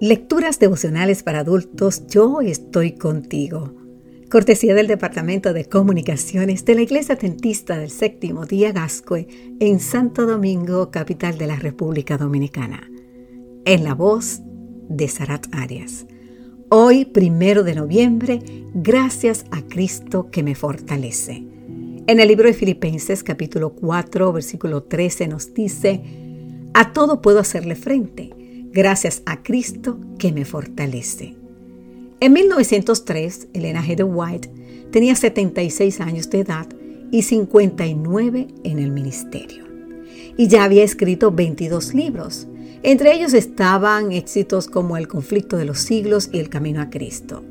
Lecturas devocionales para adultos, yo estoy contigo. Cortesía del Departamento de Comunicaciones de la Iglesia Tentista del Séptimo Día Gascue en Santo Domingo, capital de la República Dominicana. En la voz de Sarat Arias. Hoy, primero de noviembre, gracias a Cristo que me fortalece. En el libro de Filipenses capítulo 4, versículo 13 nos dice, a todo puedo hacerle frente gracias a Cristo que me fortalece. En 1903, Elena de White tenía 76 años de edad y 59 en el ministerio. Y ya había escrito 22 libros. Entre ellos estaban éxitos como El conflicto de los siglos y El camino a Cristo.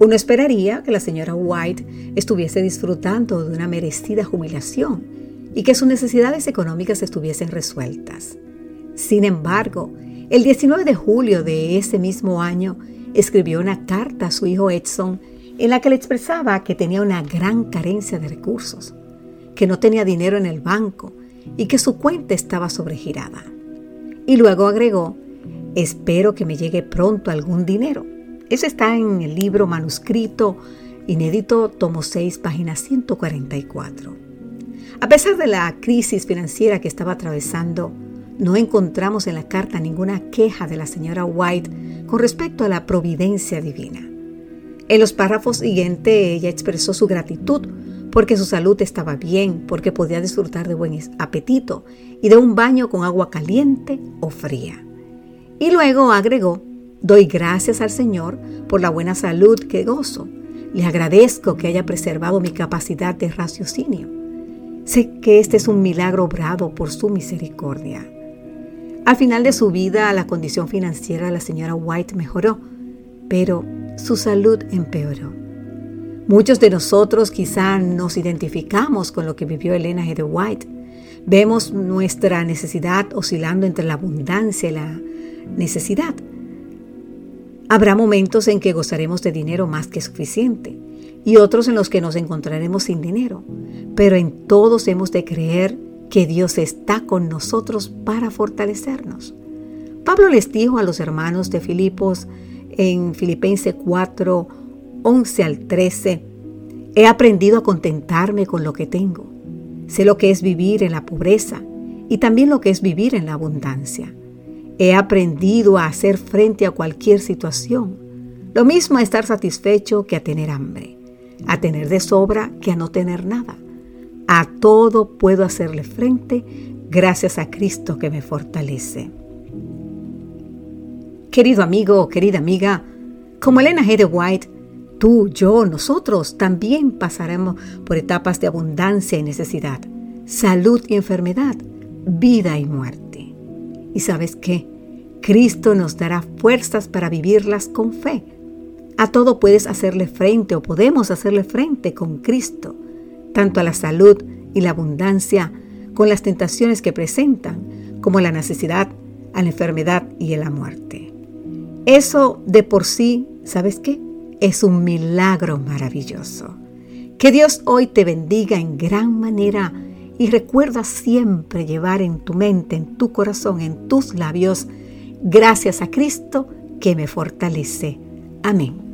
Uno esperaría que la señora White estuviese disfrutando de una merecida jubilación y que sus necesidades económicas estuviesen resueltas. Sin embargo, el 19 de julio de ese mismo año escribió una carta a su hijo Edson en la que le expresaba que tenía una gran carencia de recursos, que no tenía dinero en el banco y que su cuenta estaba sobregirada. Y luego agregó, espero que me llegue pronto algún dinero. Eso está en el libro manuscrito inédito, tomo 6, página 144. A pesar de la crisis financiera que estaba atravesando, no encontramos en la carta ninguna queja de la señora White con respecto a la providencia divina. En los párrafos siguientes ella expresó su gratitud porque su salud estaba bien, porque podía disfrutar de buen apetito y de un baño con agua caliente o fría. Y luego agregó, doy gracias al Señor por la buena salud que gozo. Le agradezco que haya preservado mi capacidad de raciocinio. Sé que este es un milagro obrado por su misericordia. Al final de su vida, la condición financiera de la señora White mejoró, pero su salud empeoró. Muchos de nosotros quizá nos identificamos con lo que vivió Elena G. White. Vemos nuestra necesidad oscilando entre la abundancia y la necesidad. Habrá momentos en que gozaremos de dinero más que suficiente y otros en los que nos encontraremos sin dinero, pero en todos hemos de creer que Dios está con nosotros para fortalecernos. Pablo les dijo a los hermanos de Filipos en Filipenses 4, 11 al 13, he aprendido a contentarme con lo que tengo. Sé lo que es vivir en la pobreza y también lo que es vivir en la abundancia. He aprendido a hacer frente a cualquier situación. Lo mismo a estar satisfecho que a tener hambre, a tener de sobra que a no tener nada. A todo puedo hacerle frente gracias a Cristo que me fortalece. Querido amigo, querida amiga, como Elena G. de White, tú, yo, nosotros también pasaremos por etapas de abundancia y necesidad, salud y enfermedad, vida y muerte. ¿Y sabes qué? Cristo nos dará fuerzas para vivirlas con fe. A todo puedes hacerle frente o podemos hacerle frente con Cristo tanto a la salud y la abundancia, con las tentaciones que presentan, como la necesidad, a la enfermedad y a la muerte. Eso de por sí, ¿sabes qué? Es un milagro maravilloso. Que Dios hoy te bendiga en gran manera y recuerda siempre llevar en tu mente, en tu corazón, en tus labios, gracias a Cristo que me fortalece. Amén.